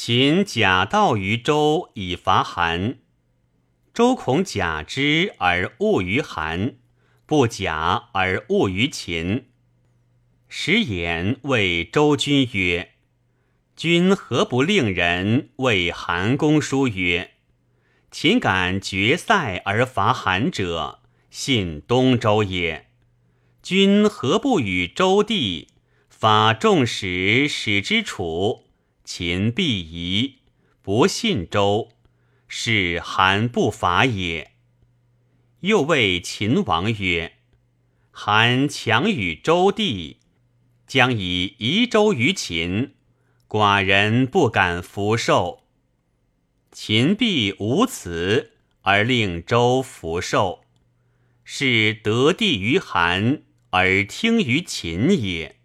秦假道于周以伐韩，周恐假之而误于韩，不假而误于秦。时言谓周君曰：“君何不令人为韩公书曰：‘秦敢决赛而伐韩者，信东周也。君何不与周地发众使使之楚？秦必疑，不信周，是韩不伐也。’又谓秦王曰：‘韩强与周地。’”将以夷周于秦，寡人不敢服受。秦必无辞而令周服受，是得地于韩而听于秦也。